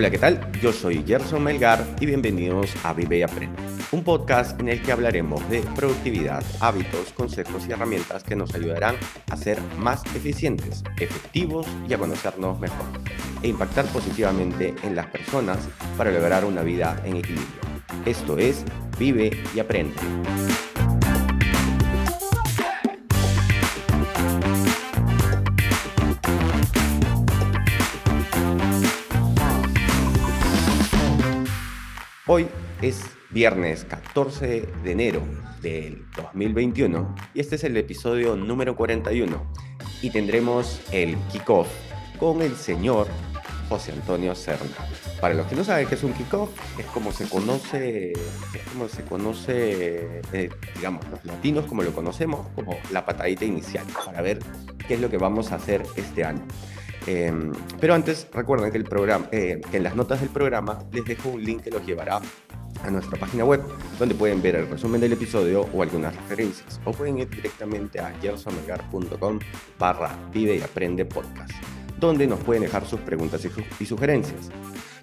Hola, ¿qué tal? Yo soy Gerson Melgar y bienvenidos a Vive y Aprende, un podcast en el que hablaremos de productividad, hábitos, consejos y herramientas que nos ayudarán a ser más eficientes, efectivos y a conocernos mejor, e impactar positivamente en las personas para lograr una vida en equilibrio. Esto es Vive y Aprende. Es viernes 14 de enero del 2021 y este es el episodio número 41 y tendremos el kickoff con el señor José Antonio Serna. Para los que no saben qué es un kickoff, es como se conoce, es como se conoce, eh, digamos, los latinos como lo conocemos, como la patadita inicial, para ver qué es lo que vamos a hacer este año. Em, pero antes, recuerden que, el programa, eh, que en las notas del programa les dejo un link que los llevará a nuestra página web, donde pueden ver el resumen del episodio o algunas referencias, o pueden ir directamente a gersonmelgar.com barra vive y aprende podcast, donde nos pueden dejar sus preguntas y, sugerencias.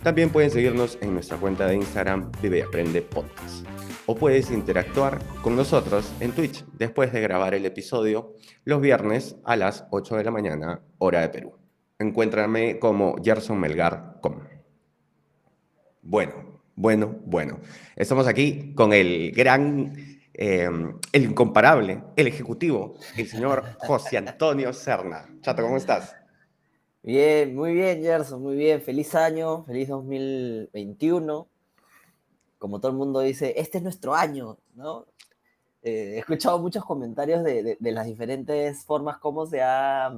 También pueden seguirnos en nuestra cuenta de Instagram Vive Aprende Podcast. O puedes interactuar con nosotros en Twitch después de grabar el episodio los viernes a las 8 de la mañana, hora de Perú encuéntrame como Gerson Melgar. Bueno, bueno, bueno. Estamos aquí con el gran, eh, el incomparable, el ejecutivo, el señor José Antonio Serna. Chato, ¿cómo estás? Bien, muy bien, Gerson, muy bien. Feliz año, feliz 2021. Como todo el mundo dice, este es nuestro año, ¿no? Eh, he escuchado muchos comentarios de, las diferentes formas como se ha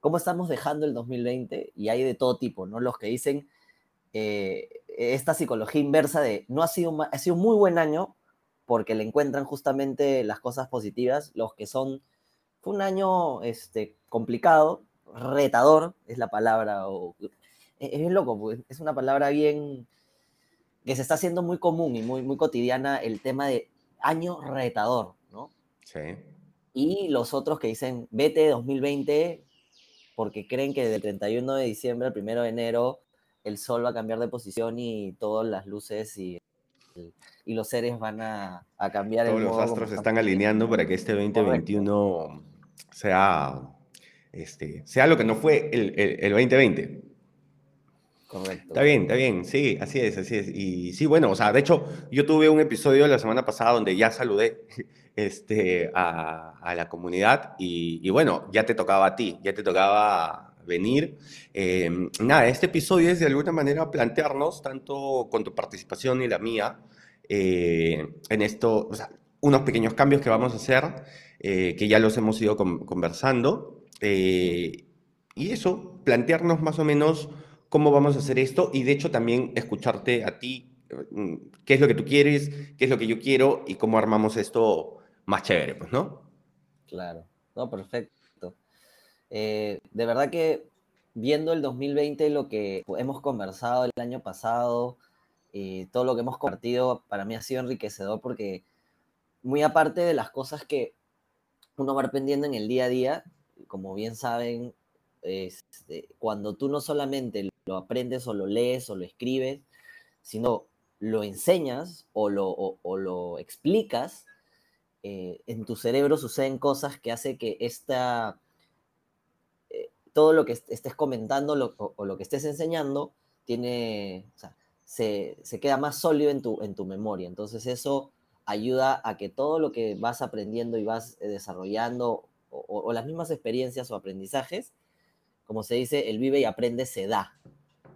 cómo estamos dejando el 2020 y hay de todo tipo, ¿no? Los que dicen eh, esta psicología inversa de no ha sido, ha sido un muy buen año porque le encuentran justamente las cosas positivas, los que son, fue un año este, complicado, retador es la palabra, o, es, es loco, pues, es una palabra bien que se está haciendo muy común y muy, muy cotidiana el tema de año retador, ¿no? Sí. Y los otros que dicen, vete 2020, porque creen que del 31 de diciembre al 1 de enero el sol va a cambiar de posición y todas las luces y, y los seres van a, a cambiar. Todos los astros se están alineando para que este 2021 sea, este, sea lo que no fue el, el, el 2020. Correcto. Está bien, está bien, sí, así es, así es. Y sí, bueno, o sea, de hecho, yo tuve un episodio la semana pasada donde ya saludé este, a, la comunidad y, bueno, ya te tocaba a ti, ya te tocaba venir. Em, nada, este episodio es de alguna manera plantearnos, tanto con tu participación y la mía, eh, en esto, o sea, unos pequeños cambios que vamos a hacer, eh, que ya los hemos ido conversando, eh, y eso, plantearnos más o menos cómo vamos a hacer esto y de hecho también escucharte a ti, mm, qué es lo que tú quieres, qué es lo que yo quiero y cómo armamos esto más chévere, pues, ¿no? Claro, no, perfecto. Eh, de verdad que viendo el 2020, lo que hemos conversado el año pasado, y todo lo que hemos compartido, para mí ha sido enriquecedor porque muy aparte de las cosas que uno va aprendiendo en el día a día, como bien saben, este, cuando tú no solamente lo aprendes o lo lees o lo escribes, sino lo enseñas o lo, explicas, eh, en tu cerebro suceden cosas que hace que esta, eh, todo lo que estés comentando o, lo que estés enseñando tiene, se, queda más sólido en tu, en tu memoria. Entonces eso ayuda a que todo lo que vas aprendiendo y vas eh, desarrollando o, las mismas experiencias o aprendizajes, como se dice, el vive y aprende se da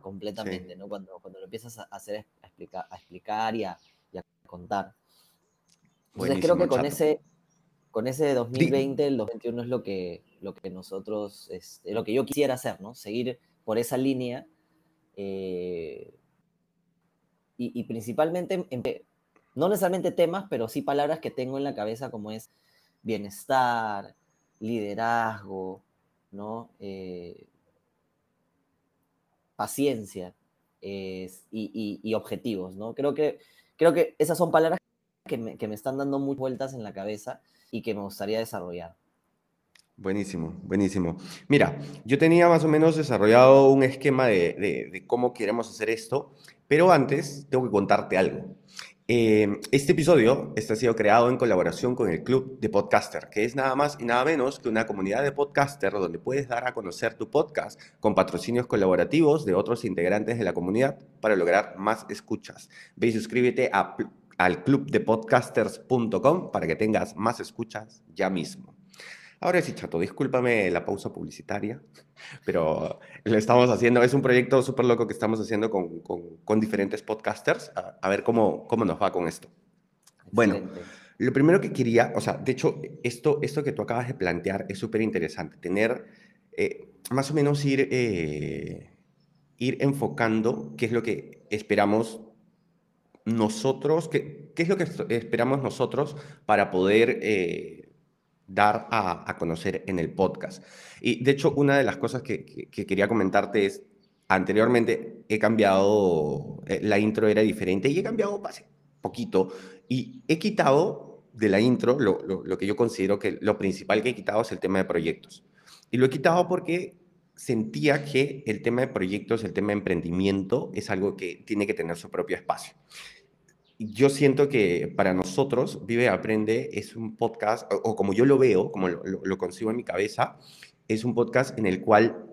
completamente, ¿no? Cuando, cuando lo empiezas a hacer, a explicar, a explicar y a contar. Entonces creo que con ese, con ese 2020, el 2021 es lo que, lo que nosotros, es, este, lo que yo quisiera hacer, ¿no? Seguir por esa línea. Eh, y, principalmente, no necesariamente temas, pero sí palabras que tengo en la cabeza como es bienestar, liderazgo, ¿no? Eh, paciencia y, y, objetivos, ¿no? Creo que, creo que esas son palabras que me, están dando muchas vueltas en la cabeza y que me gustaría desarrollar. Buenísimo, buenísimo. Mira, yo tenía más o menos desarrollado un esquema de, cómo queremos hacer esto, pero antes tengo que contarte algo. Eh, este episodio está sido creado en colaboración con el Club de Podcaster, que es nada más y nada menos que una comunidad de podcaster donde puedes dar a conocer tu podcast con patrocinios colaborativos de otros integrantes de la comunidad para lograr más escuchas. Ve y suscríbete a, al clubdepodcasters.com para que tengas más escuchas ya mismo. Ahora sí, chato, discúlpame la pausa publicitaria, pero lo estamos haciendo, es un proyecto súper loco que estamos haciendo con, con, diferentes podcasters, a, ver cómo, cómo nos va con esto. Bueno, lo primero que quería, o sea, de hecho, esto, esto que tú acabas de plantear es súper interesante, tener, eh, más o menos ir, eh, ir enfocando qué es lo que esperamos nosotros, qué, qué es lo que esperamos nosotros para poder... Eh, dar a, conocer en el podcast. Y de hecho, una de las cosas que, quería comentarte es, anteriormente he cambiado, eh, la intro era diferente y he cambiado hace poquito y he quitado de la intro lo, lo, que yo considero que lo principal que he quitado es el tema de proyectos. Y lo he quitado porque sentía que el tema de proyectos, el tema de emprendimiento es algo que tiene que tener su propio espacio. Yo siento que para nosotros, Vive Aprende es un podcast, o, como yo lo veo, como lo, consigo en mi cabeza, es un podcast en el cual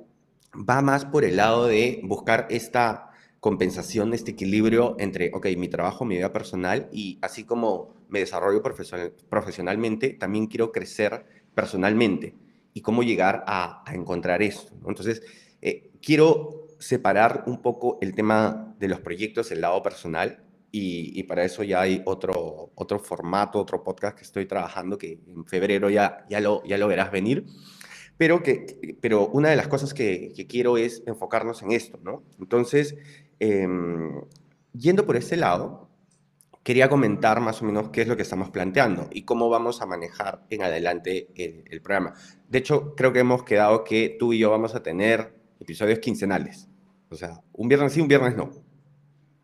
va más por el lado de buscar esta compensación, este equilibrio entre, ok, mi trabajo, mi vida personal y así como me desarrollo profesionalmente, también quiero crecer personalmente y cómo llegar a, encontrar esto. Entonces, eh, quiero separar un poco el tema de los proyectos, el lado personal, y, para eso ya hay otro, otro formato, otro podcast que estoy trabajando que en febrero ya, ya, lo, ya lo verás venir. Pero, que, pero una de las cosas que, quiero es enfocarnos en esto, ¿no? Entonces, em, yendo por ese lado, quería comentar más o menos qué es lo que estamos planteando y cómo vamos a manejar en adelante el, programa. De hecho, creo que hemos quedado que tú y yo vamos a tener episodios quincenales. O sea, un viernes sí, un viernes no.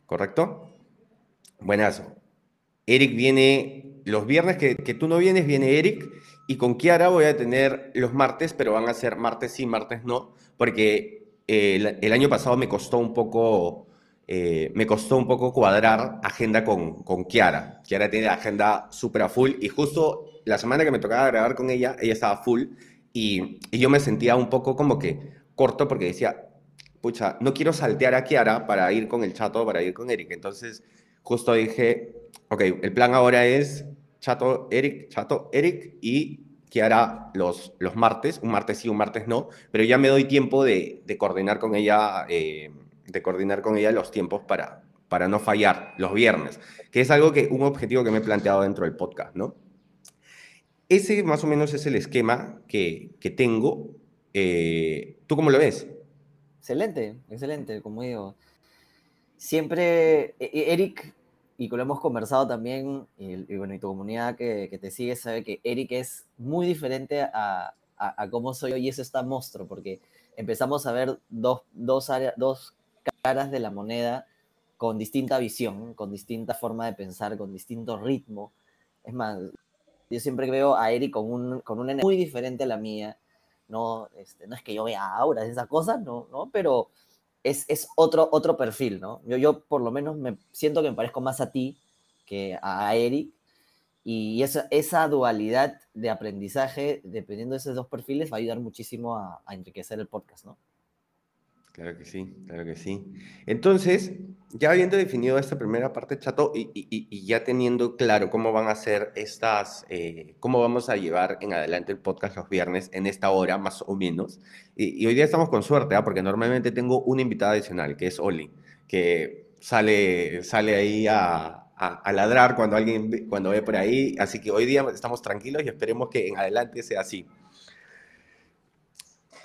¿Correcto? Buenazo. Eric viene los viernes que, tú no vienes, viene Eric. Y con Kiara voy a tener los martes, pero van a ser martes sí, martes no, porque eh, el, año pasado me costó un poco, eh, me costó un poco cuadrar agenda con, con Kiara. Kiara tiene agenda súper full y justo la semana que me tocaba grabar con ella, ella estaba full y, y yo me sentía un poco como que corto porque decía, pucha, no quiero saltear a Kiara para ir con el chato, para ir con Eric. Entonces justo dije, ok, el plan ahora es Chato, Eric, Chato, Eric y que hará los, los martes, un martes sí, un martes no, pero ya me doy tiempo de, de coordinar con ella, eh, de coordinar con ella los tiempos para, para no fallar los viernes, que es algo que, un objetivo que me he planteado dentro del podcast, ¿no? Ese más o menos es el esquema que, que tengo. Eh, ¿Tú cómo lo ves? Excelente, excelente, como digo siempre, e, e, Eric, y lo hemos conversado también, y, bueno, y tu comunidad que, te sigue sabe que Eric es muy diferente a, a, cómo soy yo y eso está monstruo, porque empezamos a ver dos, dos, dos caras de la moneda con distinta visión, con distinta forma de pensar, con distinto ritmo. Es más, yo siempre veo a Eric con, un, con una muy diferente a la mía. No, este, no es que yo vea auras, esas cosas, no, no, pero es, otro, otro perfil, ¿no? Yo, yo por lo menos me siento que me parezco más a ti que a Eric. Y esa, esa dualidad de aprendizaje, dependiendo de esos dos perfiles, va a ayudar muchísimo a, a enriquecer el podcast, ¿no? Claro que sí, claro que sí. Entonces, ya habiendo definido esta primera parte, Chato, y, ya teniendo claro cómo van a ser estas, eh, cómo vamos a llevar en adelante el podcast los viernes en esta hora, más o menos. Y, hoy día estamos con suerte, ¿ah? porque normalmente tengo una invitada adicional, que es Oli, que sale, sale ahí a, a, ladrar cuando alguien cuando ve por ahí. Así que hoy día estamos tranquilos y esperemos que en adelante sea así.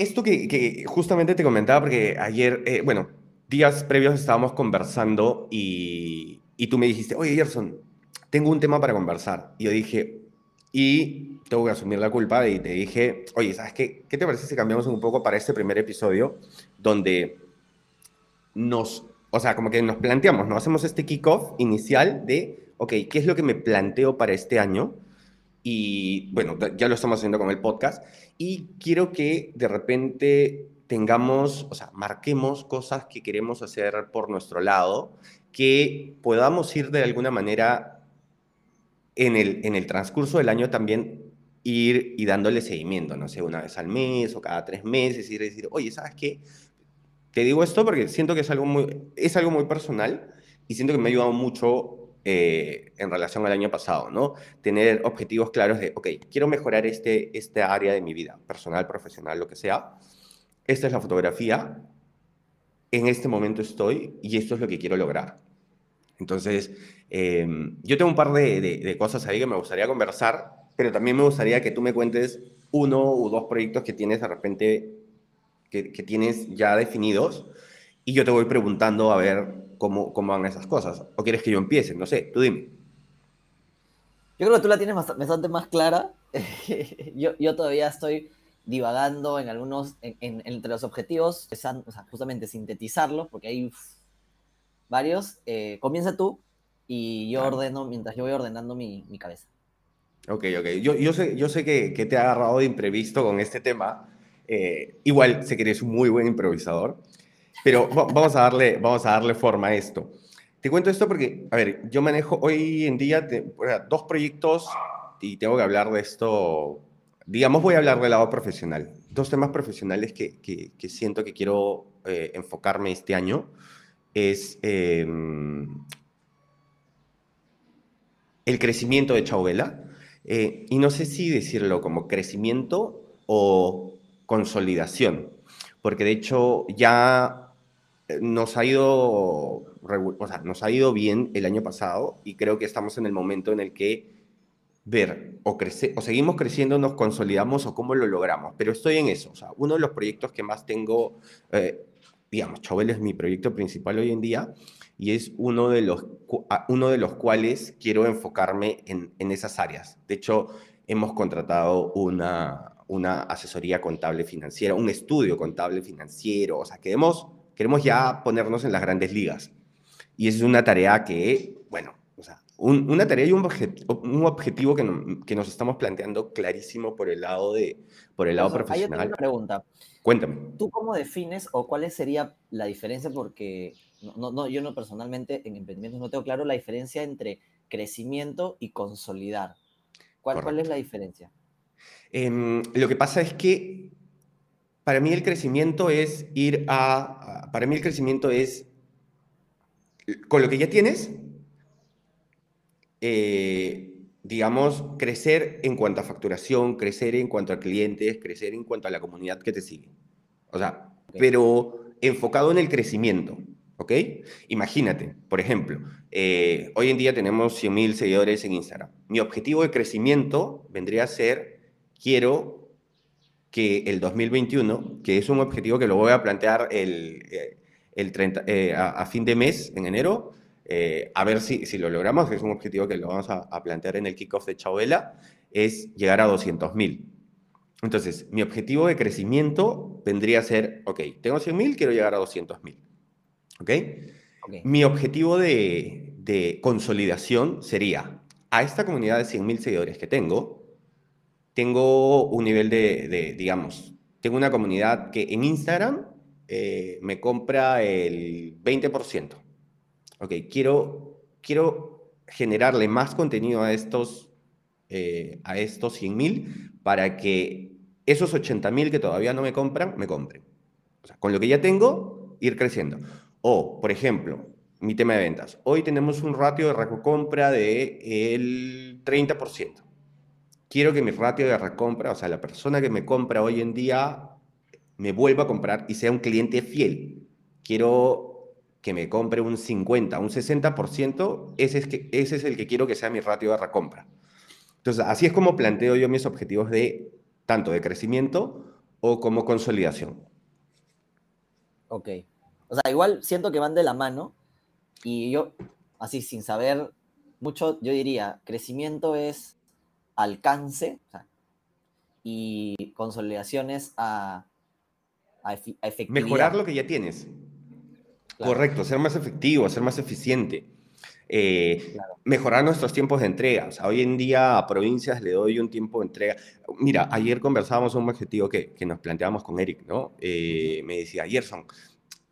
Esto que, justamente te comentaba, porque ayer, eh, bueno, días previos estábamos conversando y, y tú me dijiste, oye, Gerson, tengo un tema para conversar. Y yo dije, y tengo que asumir la culpa y te dije, oye, ¿sabes qué? ¿Qué te parece si cambiamos un poco para este primer episodio donde nos, o sea, como que nos planteamos, ¿no? Hacemos este kickoff inicial de, ok, ¿qué es lo que me planteo para este año? y bueno, ya lo estamos haciendo con el podcast y quiero que de repente tengamos, o sea, marquemos cosas que queremos hacer por nuestro lado, que podamos ir de alguna manera en el, en el transcurso del año también ir y dándole seguimiento, no sé, una vez al mes o cada tres meses, y decir, oye, ¿sabes qué? Te digo esto porque siento que es algo muy, es algo muy personal y siento que me ha ayudado mucho eh, en relación al año pasado, ¿no? Tener objetivos claros de, ok, quiero mejorar este, este área de mi vida, personal, profesional, lo que sea. Esta es la fotografía, en este momento estoy y esto es lo que quiero lograr. Entonces, em, yo tengo un par de, de, cosas ahí que me gustaría conversar, pero también me gustaría que tú me cuentes uno o dos proyectos que tienes de repente, que, que tienes ya definidos, y yo te voy preguntando a ver cómo, cómo van esas cosas. ¿O quieres que yo empiece? No sé, tú dime. Yo creo que tú la tienes bastante más clara. yo, yo todavía estoy divagando en algunos, en, entre los objetivos, o sea, justamente sintetizarlos, porque hay varios. Eh, comienza tú y yo ordeno, mientras yo voy ordenando mi, mi cabeza. Ok, ok. Yo, yo sé, yo sé que, que, te ha agarrado de imprevisto con este tema. Eh, igual sé que eres un muy buen improvisador. Pero vamos a, darle, vamos a darle forma a esto. Te cuento esto porque, a ver, yo manejo hoy en día dos proyectos y tengo que hablar de esto, digamos, voy a hablar del lado profesional. Dos temas profesionales que, que, siento que quiero eh, enfocarme este año es em, el crecimiento de Chauvela. Eh, y no sé si decirlo como crecimiento o consolidación, porque de hecho ya nos ha ido, o sea, nos ha ido bien el año pasado y creo que estamos en el momento en el que ver o, crece, o seguimos creciendo, nos consolidamos o cómo lo logramos. Pero estoy en eso. O sea, uno de los proyectos que más tengo, eh, digamos, Chauvel es mi proyecto principal hoy en día y es uno de los, uno de los cuales quiero enfocarme en, en esas áreas. De hecho, hemos contratado una, una asesoría contable financiera, un estudio contable financiero, o sea, queremos Queremos ya ponernos en las grandes ligas. Y esa es una tarea que, bueno, o sea, una tarea y un, un objetivo que, que, nos estamos planteando clarísimo por el lado, de, por el lado profesional. Hay una pregunta. Cuéntame. ¿Tú cómo defines o cuál sería la diferencia? Porque no, no, yo no personalmente en emprendimientos no tengo claro la diferencia entre crecimiento y consolidar. ¿Cuál, ¿cuál es la diferencia? Eh, lo que pasa es que para mí el crecimiento es ir a, para mí el crecimiento es, con lo que ya tienes, eh, digamos, crecer en cuanto a facturación, crecer en cuanto a clientes, crecer en cuanto a la comunidad que te sigue. O sea, pero enfocado en el crecimiento, ¿ok? Imagínate, por ejemplo, eh, hoy en día tenemos 100.000 seguidores en Instagram. Mi objetivo de crecimiento vendría a ser, quiero que el 2021, que es un objetivo que lo voy a plantear el, eh, el 30, eh, a, fin de mes, en enero, eh, a ver si, si lo logramos, es un objetivo que lo vamos a, plantear en el kickoff de Chabela, es llegar a 200.000. Entonces, mi objetivo de crecimiento vendría a ser, ok, tengo 100.000, quiero llegar a 200.000. ¿Okay? ¿ok? Mi objetivo de, de consolidación sería, a esta comunidad de 100.000 seguidores que tengo, tengo un nivel de, digamos, tengo una comunidad que en Instagram eh, me compra el 20%. Ok, quiero, quiero generarle más contenido a estos, eh, a estos 100.000 para que esos 80.000 que todavía no me compran, me compren. Con lo que ya tengo, ir creciendo. O, por ejemplo, mi tema de ventas. Hoy tenemos un ratio de recompra del 30% quiero que mi ratio de recompra, o sea, la persona que me compra hoy en día, me vuelva a comprar y sea un cliente fiel. Quiero que me compre un 50, un 60%, ese es, que, ese es el que quiero que sea mi ratio de recompra. Entonces, así es como planteo yo mis objetivos de tanto de crecimiento o como consolidación. Ok. O sea, igual siento que van de la mano y yo, así sin saber mucho, yo diría, crecimiento es alcance y consolidaciones a, a, Mejorar lo que ya tienes. Correcto, ser más efectivo, ser más eficiente. eh, mejorar nuestros tiempos de entrega. O sea, hoy en día a provincias le doy un tiempo de entrega. Mira, ayer conversábamos un objetivo que, que nos planteábamos con Eric, ¿no? Eh, me decía, Gerson,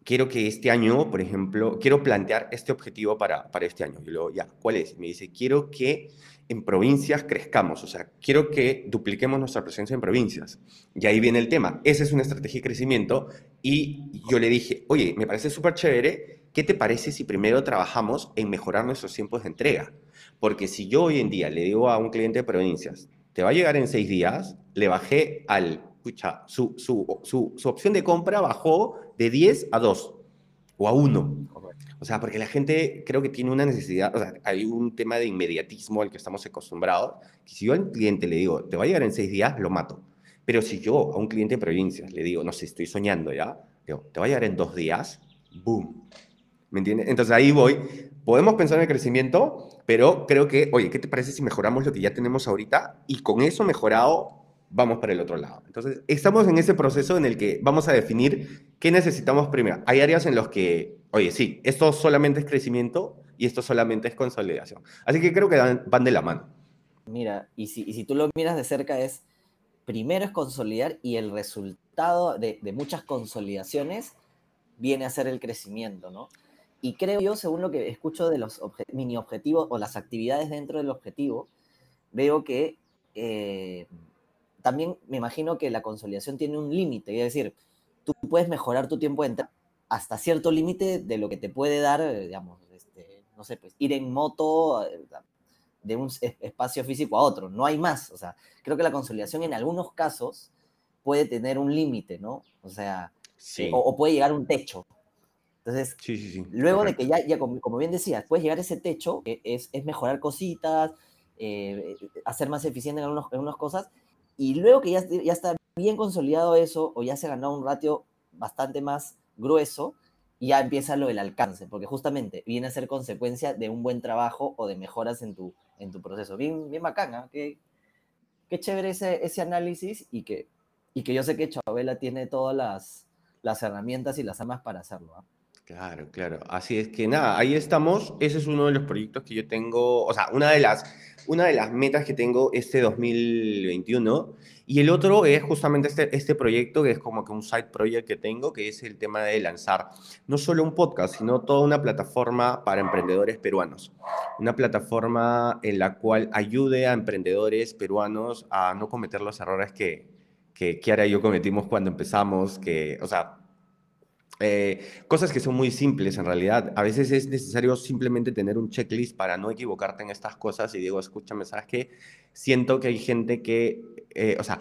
quiero que este año, por ejemplo, quiero plantear este objetivo para, para este año. Y luego, ya, ¿cuál es? Me dice, quiero que en provincias crezcamos, o sea, quiero que dupliquemos nuestra presencia en provincias. Y ahí viene el tema, esa es una estrategia de crecimiento y yo le dije, oye, me parece súper chévere, ¿qué te parece si primero trabajamos en mejorar nuestros tiempos de entrega? Porque si yo hoy en día le digo a un cliente de provincias, te va a llegar en seis días, le bajé al, su, su, su, su opción de compra bajó de 10 a 2 o a 1. O sea, porque la gente creo que tiene una necesidad, o sea, hay un tema de inmediatismo al que estamos acostumbrados, que si yo al cliente le digo, te va a llegar en seis días, lo mato. Pero si yo a un cliente de provincias le digo, no sé, estoy soñando ya, digo, te va a llegar en dos días, boom. ¿Me entiendes? Entonces ahí voy. Podemos pensar en el crecimiento, pero creo que, oye, ¿qué te parece si mejoramos lo que ya tenemos ahorita? Y con eso mejorado, vamos para el otro lado. Entonces, estamos en ese proceso en el que vamos a definir qué necesitamos primero. Hay áreas en las que oye, sí, esto solamente es crecimiento y esto solamente es consolidación. Así que creo que van de la mano. Mira, y si, si tú lo miras de cerca es, primero es consolidar y el resultado de, muchas consolidaciones viene a ser el crecimiento, ¿no? Y creo yo, según lo que escucho de los mini objetivos o las actividades dentro del objetivo, veo que eh, también me imagino que la consolidación tiene un límite, es decir, tú puedes mejorar tu tiempo de entrada hasta cierto límite de lo que te puede dar, eh, digamos, este, no sé, pues ir en moto eh, de un espacio físico a otro, no hay más, o sea, creo que la consolidación en algunos casos puede tener un límite, ¿no? O sea, eh, o, puede llegar a un techo. Entonces, luego de que ya, ya como, bien decías, puedes llegar a ese techo, que es, es mejorar cositas, hacer más eficiente en algunas cosas, y luego que ya, ya está bien consolidado eso, o ya se ha ganado un ratio bastante más grueso, ya empieza lo del alcance, porque justamente viene a ser consecuencia de un buen trabajo o de mejoras en tu, en tu proceso. Bien, bien bacana, ¿ah? qué, qué chévere ese, ese análisis y que, y que yo sé que Chabela tiene todas las, las herramientas y las armas para hacerlo. ¿ah? Claro, claro. Así es que nada, ahí estamos. Ese es uno de los proyectos que yo tengo, o sea, una de las, una de las metas que tengo este 2021 y el otro es justamente este, este proyecto que es como que un side project que tengo, que es el tema de lanzar no solo un podcast, sino toda una plataforma para emprendedores peruanos. Una plataforma en la cual ayude a emprendedores peruanos a no cometer los errores que, que Kiara y yo cometimos cuando empezamos, que, o sea, eh, cosas que son muy simples en realidad. A veces es necesario simplemente tener un checklist para no equivocarte en estas cosas y digo, escúchame, ¿sabes qué? Siento que hay gente que eh, o sea,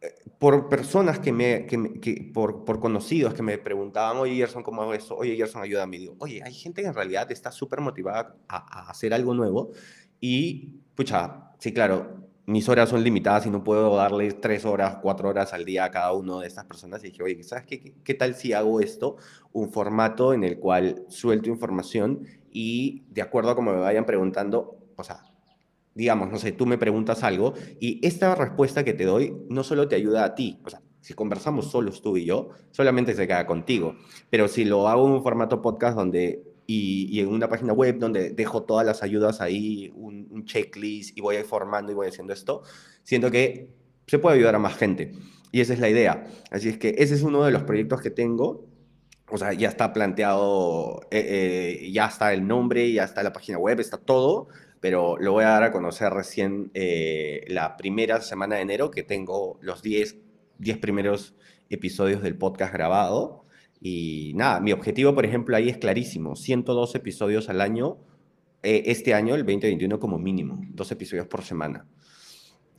eh, por personas que me, que, por, por, conocidos que me preguntaban, oye Gerson, ¿cómo hago esto? Oye Gerson, ayúdame. Digo, oye, hay gente que en realidad está súper motivada a, hacer algo nuevo y, pucha, sí, claro, mis horas son limitadas y no puedo darles tres horas, cuatro horas al día a cada uno de estas personas. Y dije, oye, ¿sabes qué, qué tal si hago esto? Un formato en el cual suelto información y de acuerdo a como me vayan preguntando, o sea, digamos, no sé, tú me preguntas algo y esta respuesta que te doy no solo te ayuda a ti, o sea, si conversamos solos tú y yo, solamente se queda contigo, pero si lo hago en un formato podcast donde y, en una página web donde dejo todas las ayudas ahí, un, un checklist y voy informando y voy haciendo esto, siento que se puede ayudar a más gente. Y esa es la idea. Así es que ese es uno de los proyectos que tengo. O sea, ya está planteado, eh, eh, ya está el nombre, ya está la página web, está todo pero lo voy a dar a conocer recién eh, la primera semana de enero, que tengo los 10, 10 primeros episodios del podcast grabado. Y nada, mi objetivo, por ejemplo, ahí es clarísimo, 102 episodios al año, eh, este año, el 2021 como mínimo, dos episodios por semana.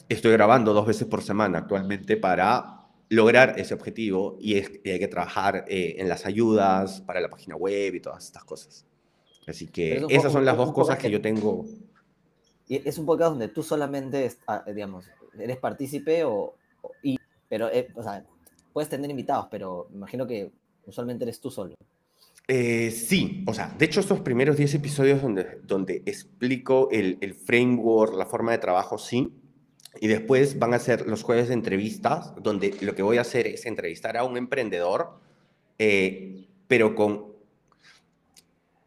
Estoy grabando dos veces por semana actualmente para lograr ese objetivo y, hay que trabajar eh, en las ayudas para la página web y todas estas cosas. Así que esas son las dos cosas que yo tengo es un podcast donde tú solamente, ah, digamos, eres partícipe o, y, pero, eh, o sea, puedes tener invitados, pero me imagino que usualmente eres tú solo. Eh, sí, o sea, de hecho estos primeros 10 episodios donde, donde explico el, el, framework, la forma de trabajo, sí, y después van a ser los jueves de entrevistas, donde lo que voy a hacer es entrevistar a un emprendedor, eh, pero con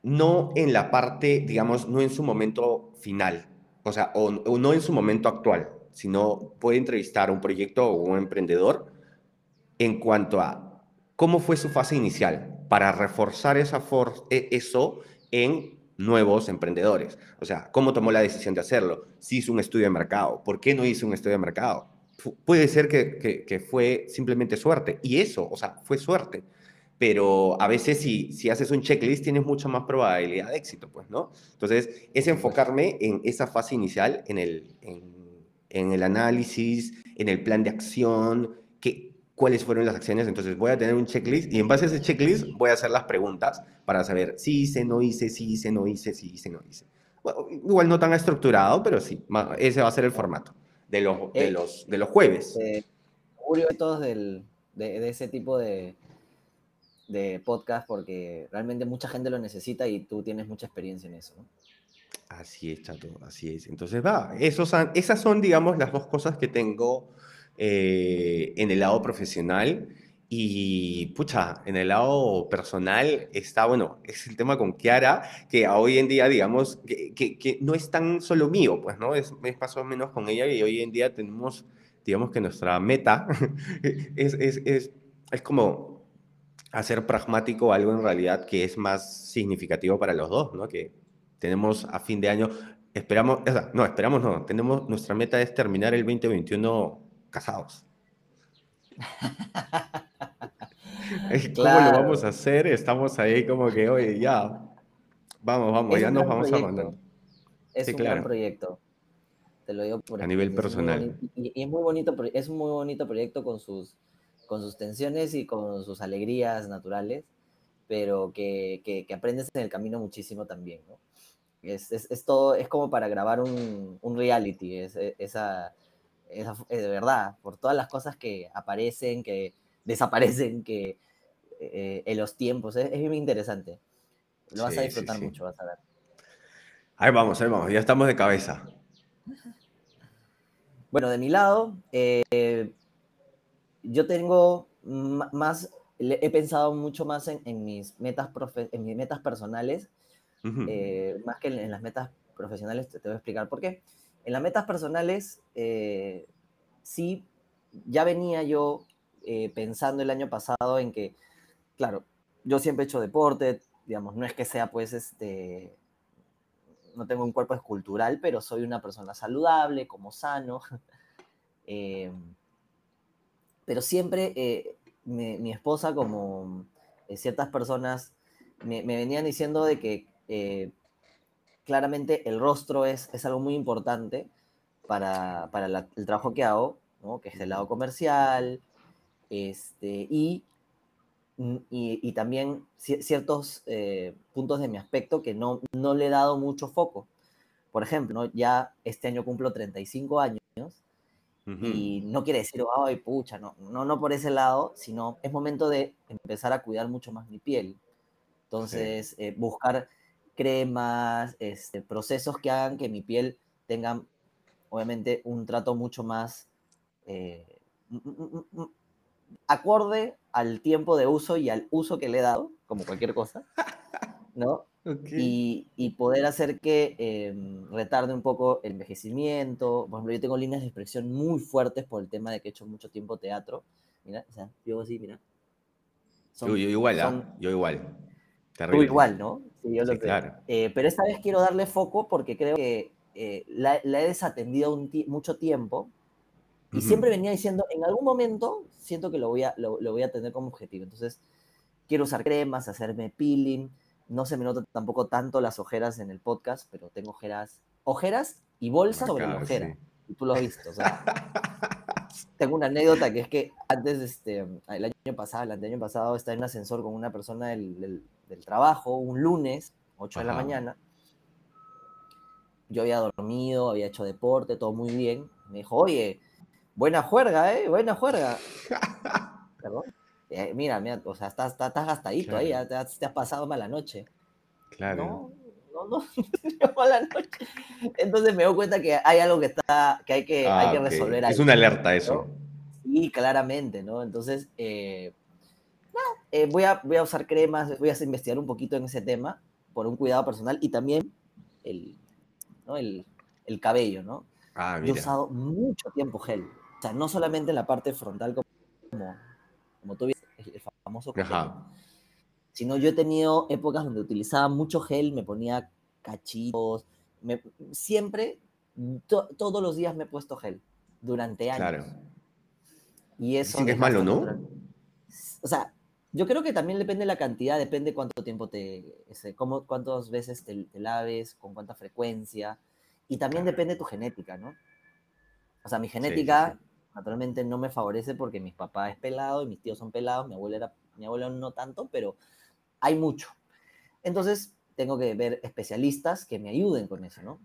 no en la parte, digamos, no en su momento final, o sea, o, no en su momento actual, sino puede entrevistar a un proyecto o un emprendedor en cuanto a cómo fue su fase inicial para reforzar esa e, eso en nuevos emprendedores. O sea, cómo tomó la decisión de hacerlo, si hizo un estudio de mercado, por qué no hizo un estudio de mercado. puede ser que, que, fue simplemente suerte, y eso, o sea, fue suerte. Pero a veces si, si haces un checklist tienes mucha más probabilidad de éxito, pues, ¿no? Entonces, es enfocarme en esa fase inicial, en el, en, en el análisis, en el plan de acción, que, cuáles fueron las acciones. Entonces voy a tener un checklist y en base a ese checklist voy a hacer las preguntas para saber si hice, no hice, si hice, no hice, si hice, no hice. igual no tan estructurado, pero sí, ese va a ser el formato de los, de eh, los, de los jueves. Eh, todos del, de, ese tipo de, de podcast porque realmente mucha gente lo necesita y tú tienes mucha experiencia en eso. Así es, chato, así es. Entonces, va, esos, esas son, digamos, las dos cosas que tengo eh, en el lado profesional. Y, pucha, en el lado personal está, bueno, es el tema con Kiara, que hoy en día, digamos, que, que, no es tan solo mío, pues, ¿no? Es, es, más o menos con ella y hoy en día tenemos, digamos que nuestra meta es, es, es, es como hacer pragmático algo en realidad que es más significativo para los dos, ¿no? Que tenemos a fin de año, esperamos, no, esperamos no, tenemos, nuestra meta es terminar el 2021 casados. ¿Cómo lo vamos a hacer? Estamos ahí como que, oye, ya, vamos, vamos, ya nos vamos a mandar. Es un gran proyecto. Te lo digo por A nivel personal. y, es muy bonito, es un muy bonito proyecto con sus, con sus tensiones y con sus alegrías naturales, pero que, que, aprendes en el camino muchísimo también, ¿no? Es, es, es, todo, es como para grabar un, un reality, es, esa, es, de verdad, por todas las cosas que aparecen, que desaparecen, que eh, en los tiempos, es, muy interesante. Lo vas a disfrutar mucho, vas a ver. Ahí vamos, ahí vamos, ya estamos de cabeza. Bueno, de mi lado, eh, yo tengo más, he pensado mucho más en, mis, metas en mis metas personales, eh, más que en, las metas profesionales, te, te voy a explicar por qué. En las metas personales, eh, sí, ya venía yo eh, pensando el año pasado en que, claro, yo siempre he hecho deporte, digamos, no es que sea pues este, no tengo un cuerpo escultural, pero soy una persona saludable, como sano. Eh, pero siempre mi, esposa, como ciertas personas, me, me, venían diciendo de que claramente el rostro es, es algo muy importante para, para el trabajo que hago, ¿no? que es el lado comercial, este, y, y, y también ciertos eh, puntos de mi aspecto que no, no le he dado mucho foco. Por ejemplo, ya este año cumplo 35 años y no quiere decir, ay, pucha, no, no, no por ese lado, sino es momento de empezar a cuidar mucho más mi piel. Entonces, eh, buscar cremas, este, procesos que hagan que mi piel tenga, obviamente, un trato mucho más eh, acorde al tiempo de uso y al uso que le he dado, como cualquier cosa, ¿no? Y, poder hacer que em, retarde un poco el envejecimiento. Por ejemplo, yo tengo líneas de expresión muy fuertes por el tema de que he hecho mucho tiempo teatro. Mira, o sea, yo así, mira. yo, igual, ¿ah? yo igual. Tú igual, ¿no? Sí, yo lo creo. Eh, pero esta vez quiero darle foco porque creo que eh, la, he desatendido mucho tiempo y siempre venía diciendo, en algún momento siento que lo voy, a, lo, voy a tener como objetivo. Entonces, quiero usar cremas, hacerme peeling. No se me nota tampoco tanto las ojeras en el podcast, pero tengo ojeras, ojeras y bolsa sobre la ojera. Y tú lo has visto. O sea, tengo una anécdota que es que antes, este, el año pasado, el año pasado, estaba en un ascensor con una persona del del trabajo, un lunes, 8 de la mañana. Yo había dormido, había hecho deporte, todo muy bien. Me dijo, oye, buena juerga, ¿eh? Buena juerga. Perdón. Eh, mira, mira, o sea, estás, estás, gastadito ahí, te, has pasado mala noche. Claro. No, no, no, mala noche. Entonces me doy cuenta que hay algo que está, que hay que, hay ah, que resolver Es una alerta eso. Sí, claramente, ¿no? Entonces, eh, eh, voy, a, voy a usar cremas, voy a investigar un poquito en ese tema por un cuidado personal y también el, el, cabello, ¿no? Ah, Yo he usado mucho tiempo gel. O sea, no solamente en la parte frontal como, como tú dices, el famoso sino yo he tenido épocas donde utilizaba mucho gel, me ponía cachitos, siempre, todos los días me he puesto gel, durante años. Claro. Y eso... que es malo, ¿no? O sea, yo creo que también depende de la cantidad, depende cuánto tiempo te, cómo, cuántas veces te, laves, con cuánta frecuencia, y también depende de tu genética, ¿no? O sea, mi genética naturalmente no me favorece porque mi papá es pelado y mis tíos son pelados, mi abuela era, mi abuelo no tanto, pero hay mucho. Entonces, tengo que ver especialistas que me ayuden con eso, ¿no?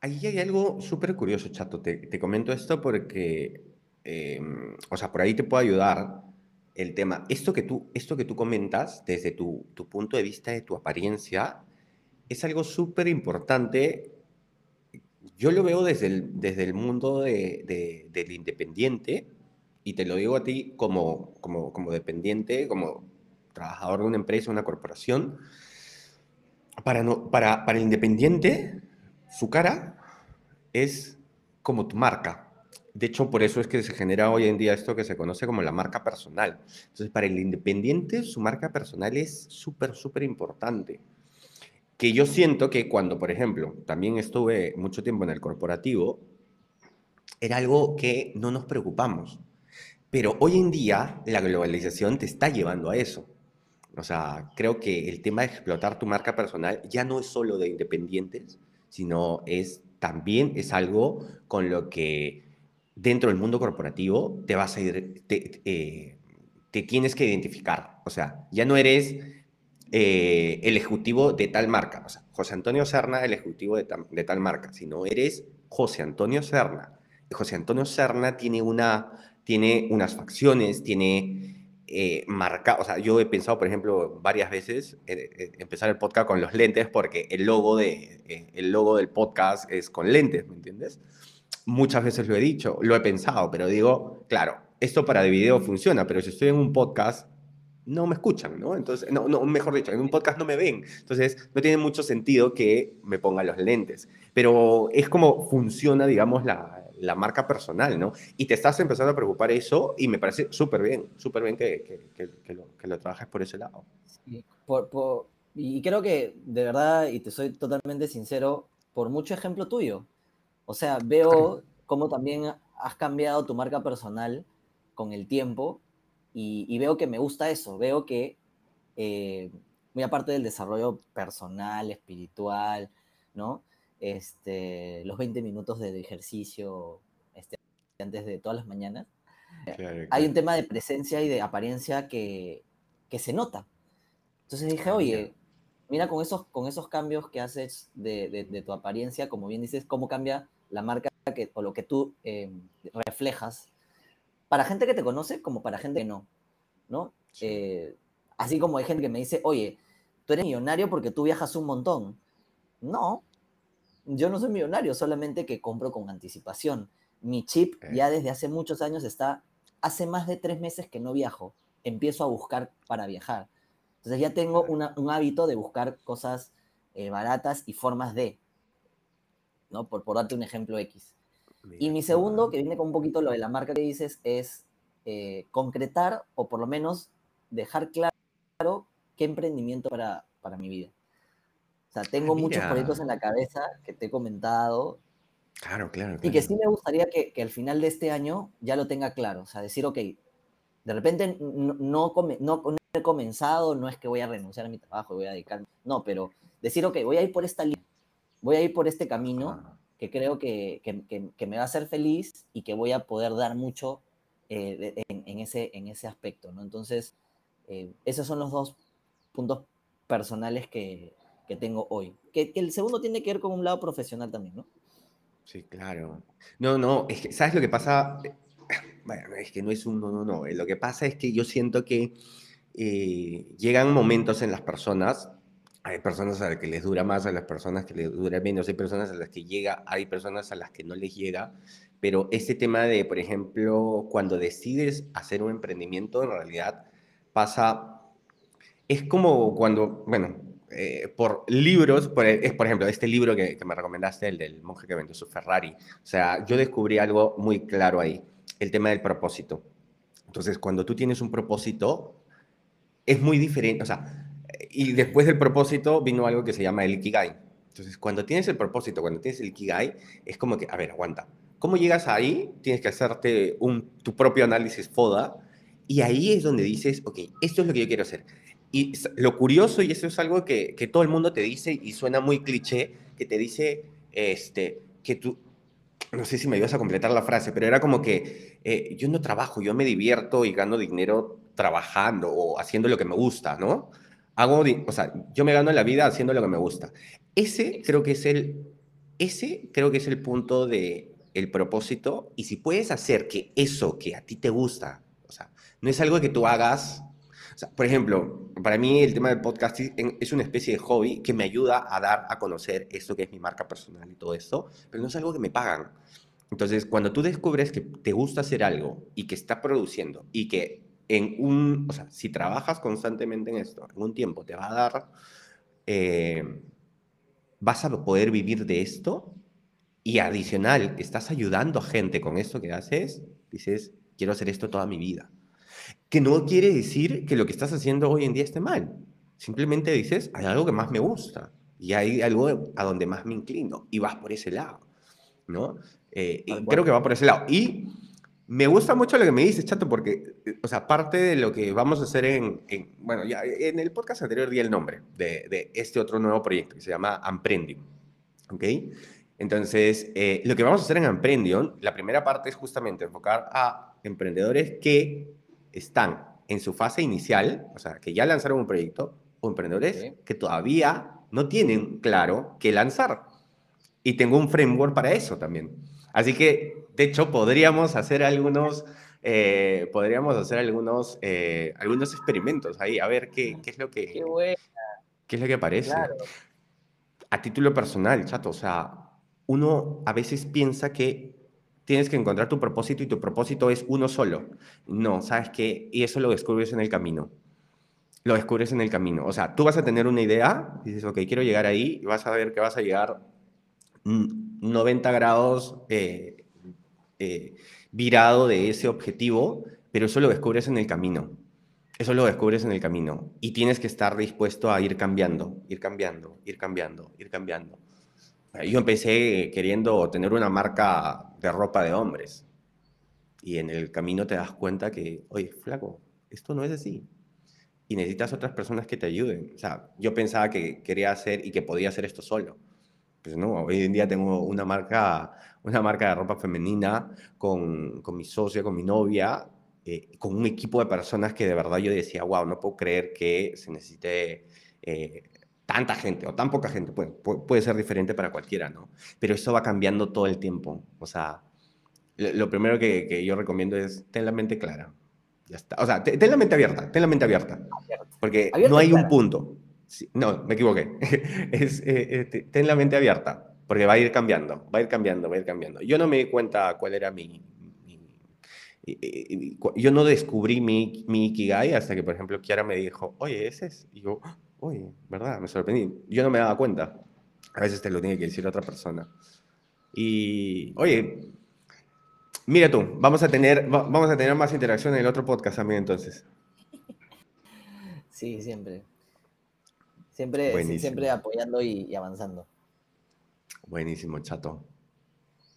Ahí hay algo súper curioso, Chato. Te, te, comento esto porque, em, o sea, por ahí te puedo ayudar el tema. Esto que tú, esto que tú comentas desde tu, tu punto de vista de tu apariencia es algo súper importante. Yo lo veo desde el, desde el mundo de, del independiente y te lo digo a ti como, como, como dependiente, como trabajador de una empresa, una corporación. Para, no, para, para el independiente, su cara es como tu marca. De hecho, por eso es que se genera hoy en día esto que se conoce como la marca personal. Entonces, para el independiente, su marca personal es súper, súper importante. Que yo siento que cuando, por ejemplo, también estuve mucho tiempo en el corporativo, era algo que no nos preocupamos. Pero hoy en día la globalización te está llevando a eso. O sea, creo que el tema de explotar tu marca personal ya no es solo de independientes, sino es también es algo con lo que dentro del mundo corporativo te vas a ir, te, eh, tienes que identificar. O sea, ya no eres eh, el ejecutivo de tal marca, o sea, José Antonio Serna, el ejecutivo de, de tal marca, sino eres José Antonio Serna. José Antonio Serna tiene, una, tiene unas facciones, tiene eh, marca, o sea, yo he pensado, por ejemplo, varias veces empezar el podcast con los lentes porque el logo, de, el logo del podcast es con lentes, ¿me entiendes? muchas veces lo he dicho, lo he pensado, pero digo, claro, esto para de video funciona, pero si estoy en un podcast, no me escuchan, ¿no? Entonces, no, no, mejor dicho, en un podcast no me ven. Entonces, no tiene mucho sentido que me ponga los lentes. Pero es como funciona, digamos, la, la marca personal, ¿no? Y te estás empezando a preocupar eso y me parece súper bien, súper bien que, que, que, lo, que, lo, trabajes por ese lado. Sí, por, por, y creo que, de verdad, y te soy totalmente sincero, por mucho ejemplo tuyo, o sea, veo cómo también has cambiado tu marca personal con el tiempo y, veo que me gusta eso, veo que eh, muy aparte del desarrollo personal, espiritual, ¿no? Este, los 20 minutos de ejercicio este, antes de todas las mañanas, hay un tema de presencia y de apariencia que, se nota. Entonces dije, oye, mira con esos, con esos cambios que haces de, tu apariencia, como bien dices, cómo cambia la marca que, o lo que tú eh, reflejas, para gente que te conoce como para gente que no, ¿no? Eh, así como hay gente que me dice, oye, tú eres millonario porque tú viajas un montón. No, yo no soy millonario, solamente que compro con anticipación. Mi chip ya desde hace muchos años está, hace más de tres meses que no viajo, empiezo a buscar para viajar. Entonces ya tengo un hábito de buscar cosas eh, baratas y formas de, ¿no? Por, por darte un ejemplo X. y mi segundo, que viene con un poquito lo de la marca que dices, es eh, concretar o por lo menos dejar claro qué emprendimiento para, para mi vida. O sea, tengo muchos proyectos en la cabeza que te he comentado. Claro, claro. Y que sí me gustaría que, que, al final de este año ya lo tenga claro. O sea, decir, ok, de repente no, no, no, he comenzado, no es que voy a renunciar a mi trabajo, voy a dedicarme, no, pero decir, ok, voy a ir por esta línea, voy a ir por este camino que creo que, que, que, me va a hacer feliz y que voy a poder dar mucho eh, en, ese, en ese aspecto, ¿no? Entonces, eh, esos son los dos puntos personales que, que tengo hoy. Que, el segundo tiene que ver con un lado profesional también, ¿no? Sí, claro. No, no, es que, ¿sabes lo que pasa? Bueno, es que no es un no, no, no. Lo que pasa es que yo siento que eh, llegan momentos en las personas, hay personas a las que les dura más, a las personas que les dura menos, hay personas a las que llega, hay personas a las que no les llega, pero este tema de, por ejemplo, cuando decides hacer un emprendimiento, en realidad pasa, es como cuando, bueno, eh, por libros, por, es por ejemplo este libro que, que, me recomendaste, el del monje que vendió su Ferrari. O sea, yo descubrí algo muy claro ahí, el tema del propósito. Entonces, cuando tú tienes un propósito, es muy diferente, o sea, y después del propósito vino algo que se llama el Ikigai. Entonces, cuando tienes el propósito, cuando tienes el Ikigai, es como que, a ver, aguanta. ¿Cómo llegas ahí? Tienes que hacerte un, tu propio análisis FODA y ahí es donde dices, ok, esto es lo que yo quiero hacer. Y lo curioso, y eso es algo que, que todo el mundo te dice y suena muy cliché, que te dice este, que tú, no sé si me ibas a completar la frase, pero era como que eh, yo no trabajo, yo me divierto y gano dinero trabajando o haciendo lo que me gusta, ¿no? Hago, o sea, yo me gano la vida haciendo lo que me gusta. Ese creo que es el, ese creo que es el punto de el propósito y si puedes hacer que eso que a ti te gusta, o sea, no es algo que tú hagas por ejemplo, para mí el tema del podcast es una especie de hobby que me ayuda a dar a conocer esto que es mi marca personal y todo esto, pero no es algo que me pagan. Entonces, cuando tú descubres que te gusta hacer algo y que está produciendo y que en un, o sea, si trabajas constantemente en esto, en un tiempo te va a dar, eh, vas a poder vivir de esto y adicional, estás ayudando a gente con esto que haces, dices, quiero hacer esto toda mi vida que no quiere decir que lo que estás haciendo hoy en día esté mal. Simplemente dices, hay algo que más me gusta y hay algo a donde más me inclino y vas por ese lado, ¿no? Eh, creo que va por ese lado. Y me gusta mucho lo que me dices, Chato, porque, o sea, parte de lo que vamos a hacer en, bueno, ya en el podcast anterior di el nombre de, de este otro nuevo proyecto que se llama Amprendium, ¿ok? Entonces, eh, lo que vamos a hacer en Amprendium, la primera parte es justamente enfocar a emprendedores que están en su fase inicial, o sea, que ya lanzaron un proyecto, o emprendedores que todavía no tienen claro qué lanzar. Y tengo un framework para eso también. Así que, de hecho, podríamos hacer algunos, eh, podríamos hacer algunos, eh, algunos experimentos ahí, a ver qué, qué es lo que, qué, es lo que parece. A título personal, chato, o sea, uno a veces piensa que tienes que encontrar tu propósito y tu propósito es uno solo. No, ¿sabes qué? Y eso lo descubres en el camino. Lo descubres en el camino. O sea, tú vas a tener una idea, dices, ok, quiero llegar ahí, y vas a ver que vas a llegar 90 grados eh, eh, virado de ese objetivo, pero eso lo descubres en el camino. Eso lo descubres en el camino. Y tienes que estar dispuesto a ir cambiando, ir cambiando, ir cambiando, ir cambiando. Yo empecé queriendo tener una marca de ropa de hombres. Y en el camino te das cuenta que, oye, flaco, esto no es así. Y necesitas otras personas que te ayuden. O sea, yo pensaba que quería hacer y que podía hacer esto solo. Pues no, hoy en día tengo una marca, una marca de ropa femenina con, con mi socia, con mi novia, eh, con un equipo de personas que de verdad yo decía, wow, no puedo creer que se necesite eh, tanta gente o tan poca gente, puede, puede ser diferente para cualquiera, ¿no? Pero eso va cambiando todo el tiempo. O sea, lo primero que, que yo recomiendo es ten la mente clara. Ya está. O sea, ten la mente abierta, ten la mente abierta. Porque no hay un punto. no, me equivoqué. es, eh, eh, ten la mente abierta, porque va a ir cambiando, va a ir cambiando, va a ir cambiando. Yo no me di cuenta cuál era mi... yo no descubrí mi, mi Ikigai hasta que, por ejemplo, Kiara me dijo, oye, ese es. Y yo, Oye, ¿verdad? Me sorprendí. Yo no me daba cuenta. A veces te lo tiene que decir otra persona. Y, oye, mira tú, vamos a tener, vamos a tener más interacción en el otro podcast también entonces. Sí, siempre. Siempre, siempre apoyando y, avanzando. Buenísimo, chato.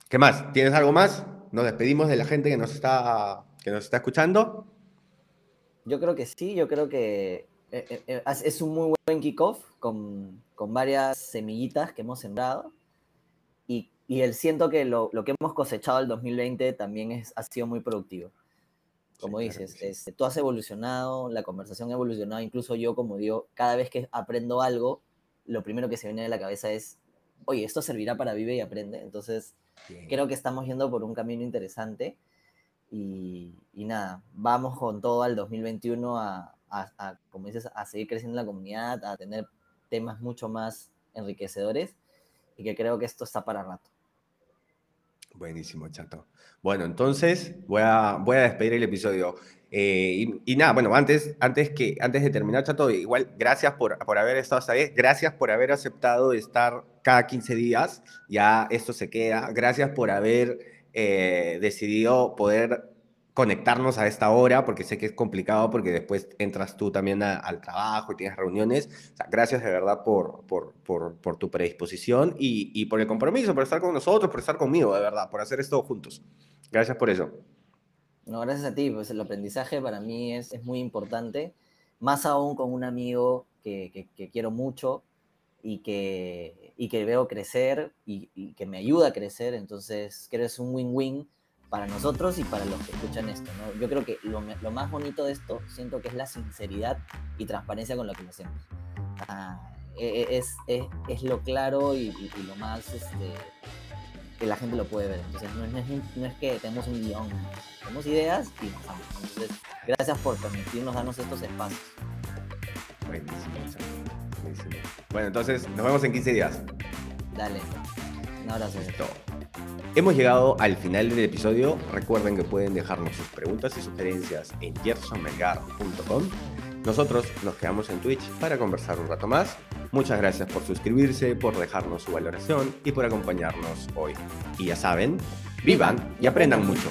¿Qué más? ¿Tienes algo más? Nos despedimos de la gente que nos está, que nos está escuchando. Yo creo que sí, yo creo que eh, eh, eh, es un muy buen kickoff con, con varias semillitas que hemos sembrado. Y, y el siento que lo, lo, que hemos cosechado el 2020 también es, ha sido muy productivo. Como dices, este, tú has evolucionado, la conversación ha evolucionado, incluso yo, como digo, cada vez que aprendo algo, lo primero que se viene a la cabeza es, oye, esto servirá para Vive y Aprende. Entonces, creo que estamos yendo por un camino interesante. Y, y, nada, vamos con todo al 2021 a, a, como dices, a seguir creciendo la comunidad, a tener temas mucho más enriquecedores y que creo que esto está para rato. Buenísimo, chato. Bueno, entonces voy a, voy a despedir el episodio. Eh, y, nada, bueno, antes, antes, que, antes de terminar, chato, igual gracias por, por haber estado hasta ahí, gracias por haber aceptado estar cada 15 días, ya esto se queda, gracias por haber eh, decidido poder conectarnos a esta hora, porque sé que es complicado, porque después entras tú también al trabajo y tienes reuniones. gracias de verdad por, por, por, por tu predisposición y, y, por el compromiso, por estar con nosotros, por estar conmigo, de verdad, por hacer esto juntos. Gracias por eso. No, gracias a ti, pues el aprendizaje para mí es, es muy importante, más aún con un amigo que, que, quiero mucho y que, y que veo crecer y, y, que me ayuda a crecer, entonces creo que es un win-win para nosotros y para los que escuchan esto. ¿no? Yo creo que lo, lo, más bonito de esto, siento que es la sinceridad y transparencia con lo que lo hacemos. Ah, e, e, es, es, es, lo claro y, y, lo más este, que la gente lo puede ver. Entonces, no es, no es que tenemos un guion, tenemos ideas y nos vamos. Entonces, gracias por permitirnos darnos estos espacios. Buenísimo, buenísimo. Bueno, entonces, nos vemos en 15 días. Dale. Un abrazo. Listo. Hemos llegado al final del episodio. Recuerden que pueden dejarnos sus preguntas y sugerencias en gersonmelgar.com. Nosotros nos quedamos en Twitch para conversar un rato más. Muchas gracias por suscribirse, por dejarnos su valoración y por acompañarnos hoy. Y ya saben, vivan y aprendan mucho.